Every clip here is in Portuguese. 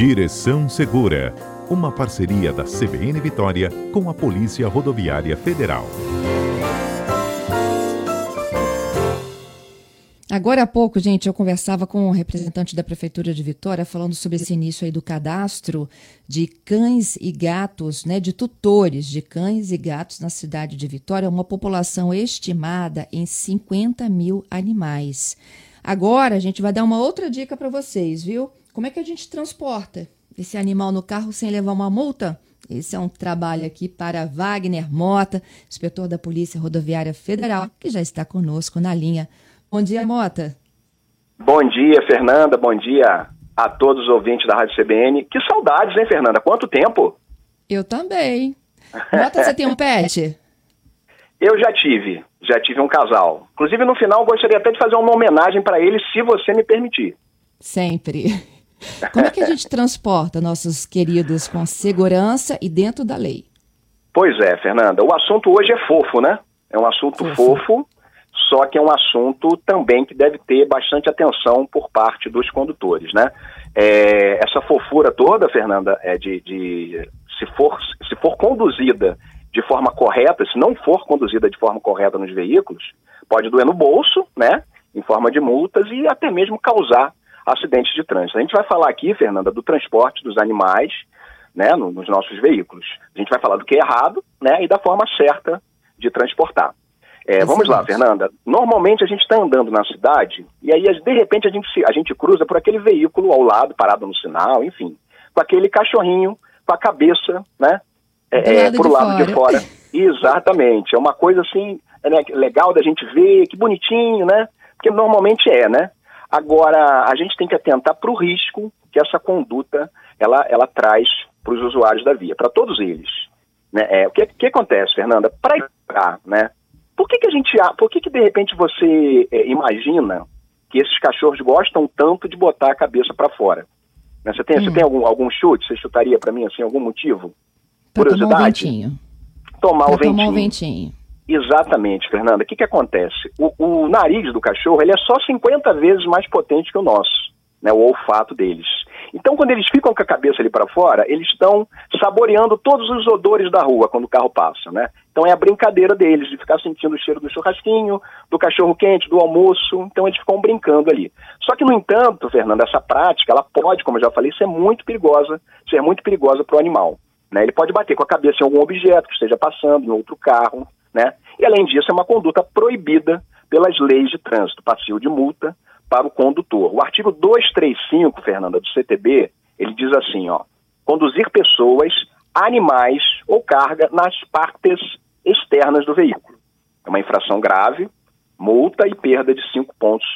Direção Segura, uma parceria da CBN Vitória com a Polícia Rodoviária Federal. Agora há pouco, gente, eu conversava com um representante da Prefeitura de Vitória falando sobre esse início aí do cadastro de cães e gatos, né, de tutores de cães e gatos na cidade de Vitória, uma população estimada em 50 mil animais. Agora a gente vai dar uma outra dica para vocês, viu? Como é que a gente transporta esse animal no carro sem levar uma multa? Esse é um trabalho aqui para Wagner Mota, inspetor da Polícia Rodoviária Federal, que já está conosco na linha. Bom dia, Mota. Bom dia, Fernanda. Bom dia a todos os ouvintes da Rádio CBN. Que saudades, hein, Fernanda? Quanto tempo? Eu também. Mota, você tem um pet? Eu já tive. Já tive um casal. Inclusive, no final, gostaria até de fazer uma homenagem para eles, se você me permitir. Sempre. Como é que a gente transporta nossos queridos com segurança e dentro da lei? Pois é, Fernanda. O assunto hoje é fofo, né? É um assunto fofo. fofo só que é um assunto também que deve ter bastante atenção por parte dos condutores, né? É, essa fofura toda, Fernanda, é de, de, se, for, se for conduzida de forma correta, se não for conduzida de forma correta nos veículos, pode doer no bolso, né? Em forma de multas e até mesmo causar acidentes de trânsito. A gente vai falar aqui, Fernanda, do transporte dos animais, né, nos nossos veículos. A gente vai falar do que é errado, né, e da forma certa de transportar. É, vamos lá, Fernanda. Normalmente a gente está andando na cidade e aí de repente a gente, a gente cruza por aquele veículo ao lado, parado no sinal, enfim, com aquele cachorrinho com a cabeça, né? É, é, por lado de fora. Exatamente. É uma coisa assim é, né, legal da gente ver, que bonitinho, né? Porque normalmente é, né? Agora a gente tem que atentar para o risco que essa conduta ela, ela traz para os usuários da via, para todos eles. Né? É, o que, que acontece, Fernanda? Para entrar, né? Por que, que a gente. Por que, que de repente você é, imagina que esses cachorros gostam tanto de botar a cabeça para fora? Né? Você tem, hum. você tem algum, algum chute? Você chutaria para mim assim, algum motivo? Pra Curiosidade? Tomar o ventinho. Tomar, o ventinho. tomar o ventinho. Exatamente, Fernanda. O que, que acontece? O, o nariz do cachorro ele é só 50 vezes mais potente que o nosso, né, o olfato deles. Então, quando eles ficam com a cabeça ali para fora, eles estão saboreando todos os odores da rua quando o carro passa, né? Então é a brincadeira deles, de ficar sentindo o cheiro do churrasquinho, do cachorro quente, do almoço. Então eles ficam brincando ali. Só que, no entanto, Fernanda, essa prática, ela pode, como eu já falei, ser muito perigosa, ser muito perigosa para o animal. Né? Ele pode bater com a cabeça em algum objeto que esteja passando, em outro carro, né? E além disso, é uma conduta proibida pelas leis de trânsito, passivo de multa para o condutor. O artigo 235, Fernanda, do CTB, ele diz assim, ó, conduzir pessoas, animais ou carga nas partes externas do veículo. É uma infração grave, multa e perda de cinco pontos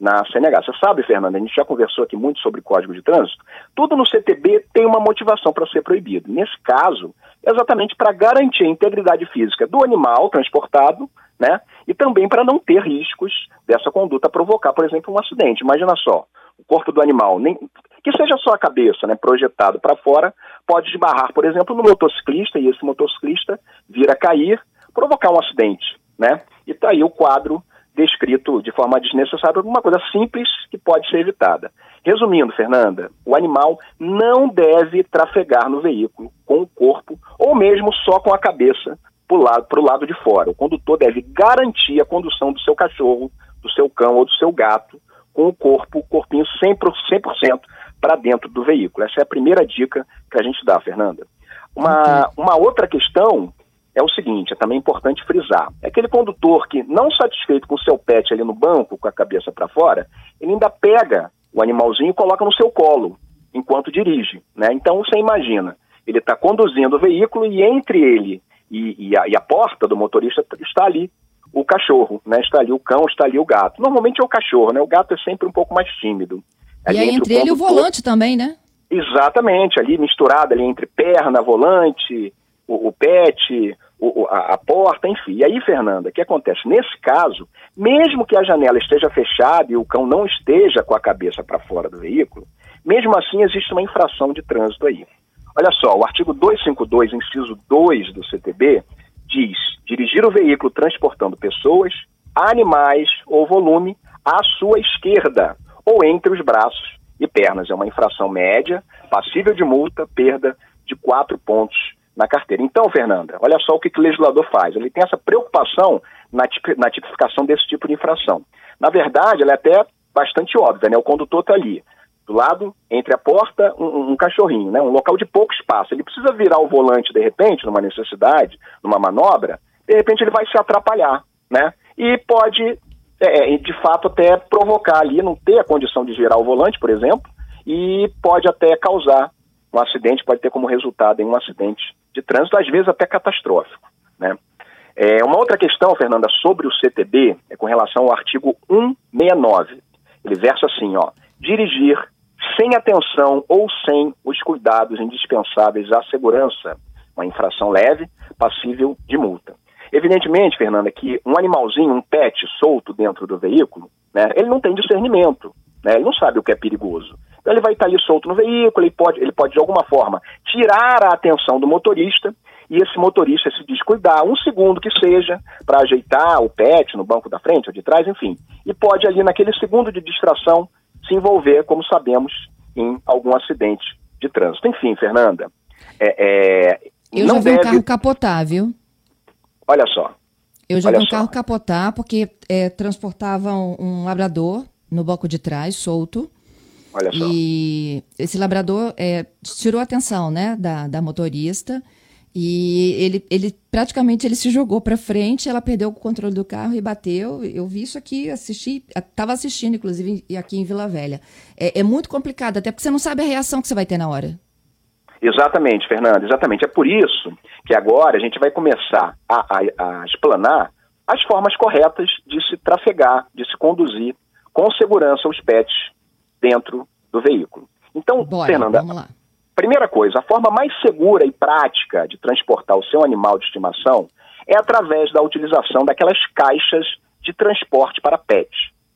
na CNH. Você sabe, Fernanda, a gente já conversou aqui muito sobre código de trânsito. Tudo no CTB tem uma motivação para ser proibido. Nesse caso, é exatamente para garantir a integridade física do animal transportado, né? E também para não ter riscos dessa conduta provocar, por exemplo, um acidente. Imagina só, o corpo do animal, nem que seja só a cabeça, né, projetado para fora, pode esbarrar, por exemplo, no motociclista e esse motociclista vir a cair, provocar um acidente, né? E tá aí o quadro descrito de forma desnecessária, uma coisa simples que pode ser evitada. Resumindo, Fernanda, o animal não deve trafegar no veículo com o corpo ou mesmo só com a cabeça para o lado, lado de fora. O condutor deve garantir a condução do seu cachorro, do seu cão ou do seu gato com o corpo, o corpinho 100%, 100 para dentro do veículo. Essa é a primeira dica que a gente dá, Fernanda. Uma, uma outra questão é o seguinte, é também importante frisar. É aquele condutor que, não satisfeito com o seu pet ali no banco, com a cabeça para fora, ele ainda pega o animalzinho e coloca no seu colo, enquanto dirige. Né? Então, você imagina, ele está conduzindo o veículo e entre ele e, e, a, e, a, porta do motorista está ali o cachorro, né? Está ali o cão, está ali o gato. Normalmente é o cachorro, né? O gato é sempre um pouco mais tímido. Ali e aí entre, ele e o volante também, né? Exatamente, ali misturado ali entre perna, volante, o, o pet, o, a, a, porta, enfim. E aí, Fernanda, o que acontece? Nesse caso, mesmo que a janela esteja fechada e o cão não esteja com a cabeça para fora do veículo, mesmo assim existe uma infração de trânsito aí. Olha só, o artigo 252, inciso 2 do CTB, diz: dirigir o veículo transportando pessoas, animais ou volume à sua esquerda ou entre os braços e pernas. É uma infração média, passível de multa, perda de quatro pontos na carteira. Então, Fernanda, olha só o que, que o legislador faz. Ele tem essa preocupação na, na tipificação desse tipo de infração. Na verdade, ela é até bastante óbvia, né? O condutor está ali, do lado, entre a porta, um, um, cachorrinho, né? Um local de pouco espaço. Ele precisa virar o volante, de repente, numa necessidade, numa manobra, de repente ele vai se atrapalhar, né? E pode, é, é de fato, até provocar ali, não ter a condição de girar o volante, por exemplo, e pode até causar um acidente, pode ter como resultado em um acidente de trânsito, às vezes até catastrófico, né? É, uma outra questão, Fernanda, sobre o CTB é com relação ao artigo 169. Ele versa assim, ó, dirigir sem atenção ou sem os cuidados indispensáveis à segurança, uma infração leve, passível de multa. Evidentemente, Fernanda, que um animalzinho, um pet solto dentro do veículo, né, ele não tem discernimento, né, ele não sabe o que é perigoso. Então ele vai estar ali solto no veículo, ele pode, ele pode de alguma forma tirar a atenção do motorista e esse motorista se descuidar um segundo que seja para ajeitar o pet no banco da frente ou de trás, enfim, e pode ali naquele segundo de distração se envolver, como sabemos, em algum acidente de trânsito. Enfim, Fernanda, é, é, eu já vi deve... um carro capotar, viu? Olha só. Eu já vi um só. carro capotar porque é, transportava um, um labrador no banco de trás, solto. Olha só. E esse labrador é, tirou a atenção né, da, da motorista e ele, ele praticamente ele se jogou para frente, ela perdeu o controle do carro e bateu. Eu vi isso aqui, assisti, estava assistindo, inclusive, aqui em Vila Velha. É, é, muito complicado, até porque você não sabe a reação que você vai ter na hora. Exatamente, Fernando, exatamente. É por isso que agora a gente vai começar a, a, a explanar as formas corretas de se trafegar, de se conduzir com segurança os pets dentro do veículo. Então, Bora, Fernanda. Primeira coisa, a forma mais segura e prática de transportar o seu animal de estimação é através da utilização daquelas caixas de transporte para pet.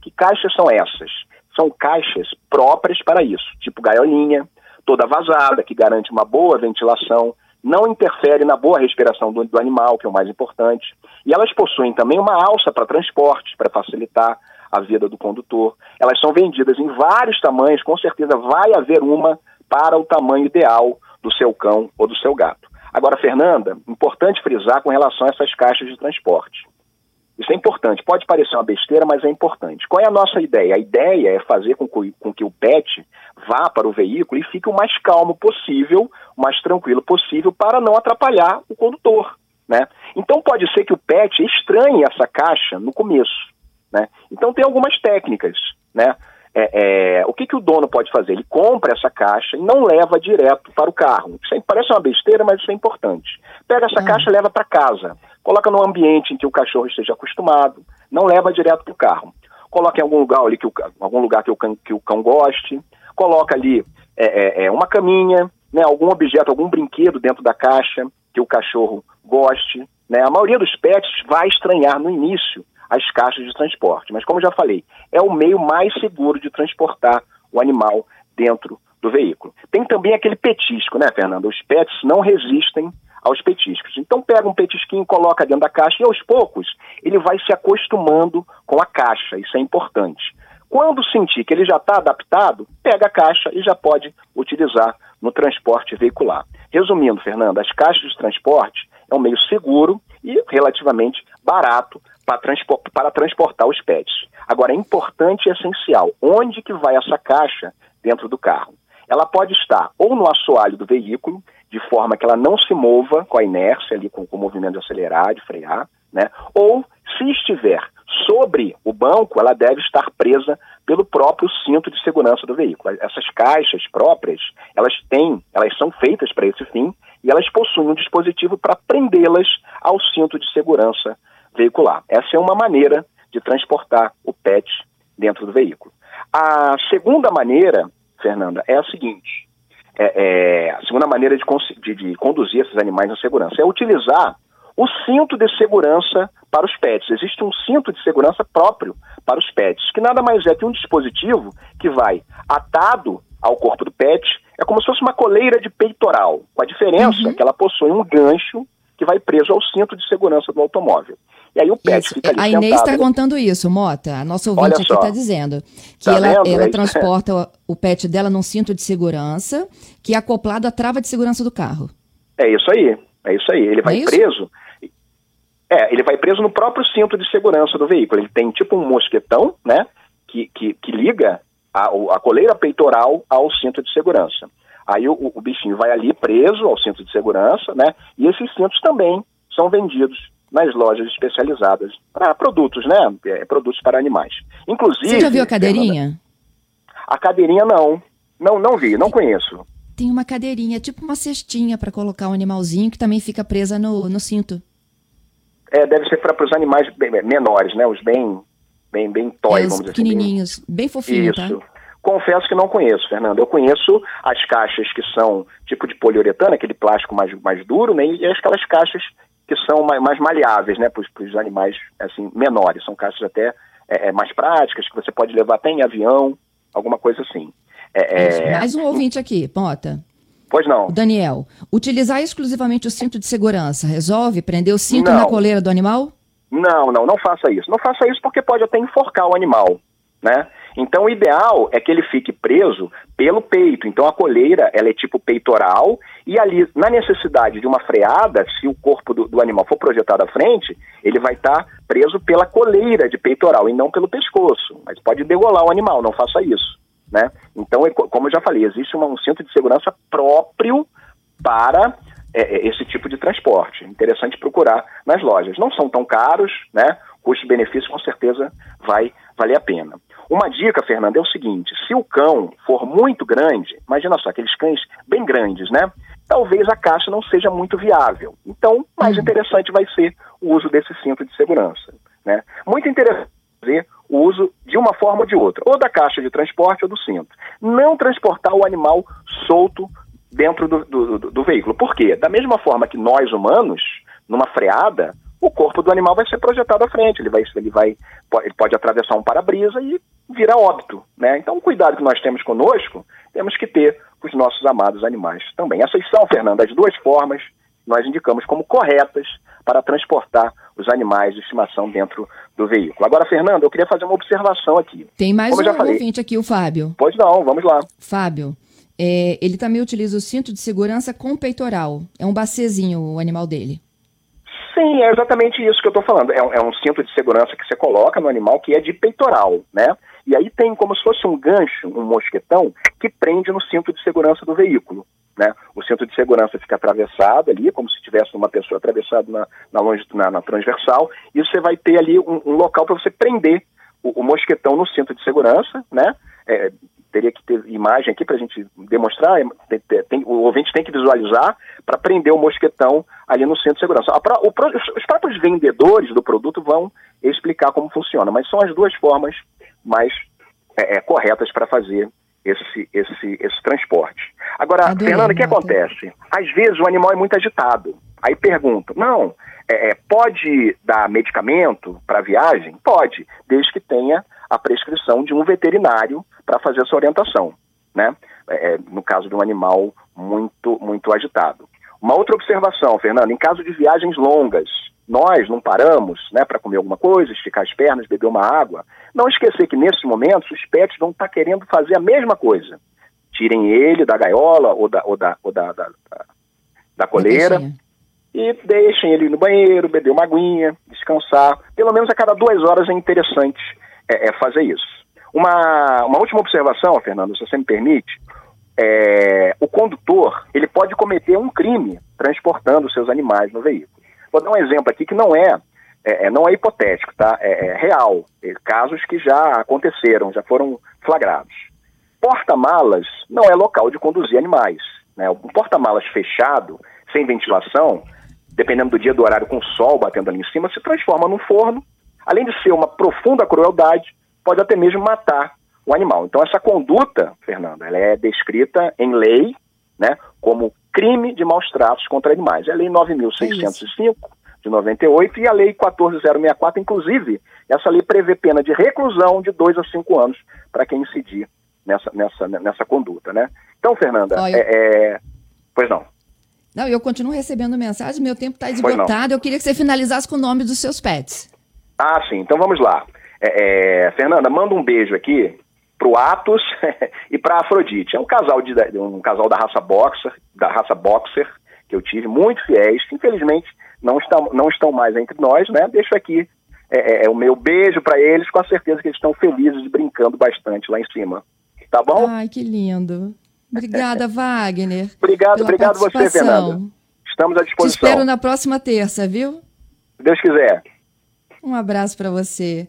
Que caixas são essas? São caixas próprias para isso, tipo gaiolinha, toda vazada, que garante uma boa ventilação, não interfere na boa respiração do, do animal, que é o mais importante. E elas possuem também uma alça para transporte, para facilitar a vida do condutor. Elas são vendidas em vários tamanhos, com certeza vai haver uma para o tamanho ideal do seu cão ou do seu gato. Agora, Fernanda, importante frisar com relação a essas caixas de transporte. Isso é importante. Pode parecer uma besteira, mas é importante. Qual é a nossa ideia? A ideia é fazer com que, o pet vá para o veículo e fique o mais calmo possível, o mais tranquilo possível, para não atrapalhar o condutor. Né? Então pode ser que o pet estranhe essa caixa no começo. Né? Então tem algumas técnicas. Né? É, é, o que, que o dono pode fazer? Ele compra essa caixa e não leva direto para o carro. Isso parece uma besteira, mas isso é importante. Pega essa ah. caixa e leva para casa. Coloca num ambiente em que o cachorro esteja acostumado. Não leva direto para o carro. Coloca em algum lugar ali que o, algum lugar que o, cão, que o cão goste. Coloca ali é, é, é, uma caminha, né, algum objeto, algum brinquedo dentro da caixa que o cachorro goste. Né? A maioria dos pets vai estranhar no início as caixas de transporte. Mas, como já falei, é o meio mais seguro de transportar o animal dentro do veículo. Tem também aquele petisco, né, Fernanda? Os pets não resistem aos petiscos. Então pega um petisquinho, coloca dentro da caixa e aos poucos ele vai se acostumando com a caixa. Isso é importante. Quando sentir que ele já está adaptado, pega a caixa e já pode utilizar no transporte veicular. Resumindo, Fernanda, as caixas de transporte é um meio seguro e relativamente barato para, transpor para transportar os pets. Agora, é importante e essencial, onde que vai essa caixa dentro do carro? Ela pode estar ou no assoalho do veículo, de forma que ela não se mova com a inércia ali, com, com o movimento de acelerar, de frear, né? Ou, se estiver sobre o banco, ela deve estar presa pelo próprio cinto de segurança do veículo. Essas caixas próprias, elas têm, elas são feitas para esse fim e elas possuem um dispositivo para prendê-las ao cinto de segurança veicular. Essa é uma maneira de transportar o PET dentro do veículo. A segunda maneira, Fernanda, é a seguinte: é, é, a segunda maneira de, de, de conduzir esses animais na segurança é utilizar o cinto de segurança para os pets. Existe um cinto de segurança próprio para os pets, que nada mais é que um dispositivo que vai atado ao corpo do pet, é como se fosse uma coleira de peitoral, com a diferença uhum. que ela possui um gancho que vai preso ao cinto de segurança do automóvel. E aí o pet isso. fica ali A Inês está contando isso, Mota. A nossa ouvinte aqui está dizendo que tá ela, ela é transporta o pet dela num cinto de segurança que é acoplado à trava de segurança do carro. É isso aí, é isso aí. Ele vai é preso. É, ele vai preso no próprio cinto de segurança do veículo. Ele tem tipo um mosquetão, né? Que, que, que liga a, a coleira peitoral ao cinto de segurança. Aí o, o, bichinho vai ali preso ao cinto de segurança, né? E esses cintos também são vendidos nas lojas especializadas para produtos, né? É, produtos para animais. Inclusive. Você já viu a cadeirinha? A cadeirinha não. Não, não vi, não conheço. Tem uma cadeirinha, tipo uma cestinha para colocar um animalzinho que também fica presa no, no cinto. É, deve ser para os animais bem, menores, né? Os bem, bem, bem toy, é, vamos dizer assim. pequenininhos, bem, bem fofinho, tá? Isso. tá? Confesso que não conheço, Fernando. Eu conheço as caixas que são tipo de poliuretano, aquele plástico mais, mais duro, né? E aquelas caixas que são mais, mais maleáveis, né? Para os animais assim menores. São caixas até é, é, mais práticas, que você pode levar até em avião, alguma coisa assim. É, é, Mais um ouvinte aqui, Pota. Pois não. Daniel, utilizar exclusivamente o cinto de segurança resolve prender o cinto não. na coleira do animal? Não, não, não faça isso. Não faça isso porque pode até enforcar o animal, né? Então, o ideal é que ele fique preso pelo peito. Então, a coleira ela é tipo peitoral e ali, na necessidade de uma freada, se o corpo do, do animal for projetado à frente, ele vai estar tá preso pela coleira de peitoral e não pelo pescoço. Mas pode degolar o animal, não faça isso. Né? Então, é como eu já falei, existe uma, um centro de segurança próprio para é, é, esse tipo de transporte. Interessante procurar nas lojas. Não são tão caros, né? Custo-benefício com certeza vai valer a pena. Uma dica, Fernanda, é o seguinte: se o cão for muito grande, imagina só, aqueles cães bem grandes, né? Talvez a caixa não seja muito viável. Então, mais uhum. interessante vai ser o uso desse cinto de segurança. Né? Muito interessante ver o uso de uma forma ou de outra, ou da caixa de transporte ou do cinto. Não transportar o animal solto dentro do, do, do, do veículo. Por quê? Da mesma forma que nós humanos, numa freada, o corpo do animal vai ser projetado à frente, ele vai, ele vai, ele pode atravessar um para-brisa e virar óbito, né? Então, o cuidado que nós temos conosco, temos que ter com os nossos amados animais também. Essas são, Fernanda, as duas formas nós indicamos como corretas para transportar os animais de estimação dentro do veículo. Agora, Fernando, eu queria fazer uma observação aqui. Tem mais como um ouvinte aqui, o Fábio. Pois não, vamos lá. Fábio, é, ele também utiliza o cinto de segurança com peitoral. É um bacezinho o animal dele. Sim, é exatamente isso que eu estou falando. É um, é um, cinto de segurança que você coloca no animal que é de peitoral, né? E aí tem como se fosse um gancho, um mosquetão, que prende no cinto de segurança do veículo. Né? O cinto de segurança fica atravessado ali, como se tivesse uma pessoa atravessada na, na, na, na transversal, e você vai ter ali um, um local para você prender o, o, mosquetão no cinto de segurança, né? É, teria que ter imagem aqui para a gente demonstrar, é, tem, tem, o ouvinte tem que visualizar para prender o mosquetão ali no centro de segurança. O, os próprios vendedores do produto vão explicar como funciona, mas são as duas formas mais é, é, corretas para fazer esse, esse, esse transporte. Agora, Adorei, Fernanda, o que acontece? Às vezes o animal é muito agitado. Aí pergunta, não, é, é pode dar medicamento para viagem? Pode, desde que tenha a prescrição de um veterinário para fazer essa orientação, né? É, é, no caso de um animal muito, muito agitado. Uma outra observação, Fernando, em caso de viagens longas, nós não paramos né, para comer alguma coisa, esticar as pernas, beber uma água, não esquecer que nesses momentos os pets vão estar tá querendo fazer a mesma coisa. Tirem ele da gaiola ou da, ou da, ou da, da, da, da coleira e deixem ele no banheiro, beber uma aguinha, descansar. Pelo menos a cada duas horas é interessante é, é fazer isso. Uma, uma última observação, Fernando, se você me permite, é, o condutor ele pode cometer um crime transportando seus animais no veículo. Vou dar um exemplo aqui que não é, é, é não é hipotético, tá? É, é real. É, casos que já aconteceram, já foram flagrados. Porta-malas não é local de conduzir animais. Né? Um porta-malas fechado, sem ventilação, dependendo do dia do horário, com o sol batendo ali em cima, se transforma num forno. Além de ser uma profunda crueldade, pode até mesmo matar o animal. Então, essa conduta, Fernanda, ela é descrita em lei né, como crime de maus tratos contra animais. É a Lei 9.605 é de 98 e a Lei 14064, inclusive, essa lei prevê pena de reclusão de dois a cinco anos para quem incidir nessa, nessa, nessa conduta, né? Então, Fernanda, Olha, é, é... pois não. Não, eu continuo recebendo mensagens, meu tempo está esgotado. Eu queria que você finalizasse com o nome dos seus pets. Ah, sim. Então vamos lá. É, é, Fernanda, manda um beijo aqui pro Atos e pra Afrodite. É um casal de um casal da raça boxer, da raça boxer que eu tive, muito fiéis, que infelizmente não estão, não estão mais entre nós, né? Deixo aqui é, é, é o meu beijo para eles, com a certeza que eles estão felizes brincando bastante lá em cima. Tá bom? Ai, que lindo. Obrigada, Wagner. obrigado, obrigado você, Fernanda. Estamos à disposição. Te espero na próxima terça, viu? Se Deus quiser. Um abraço para você.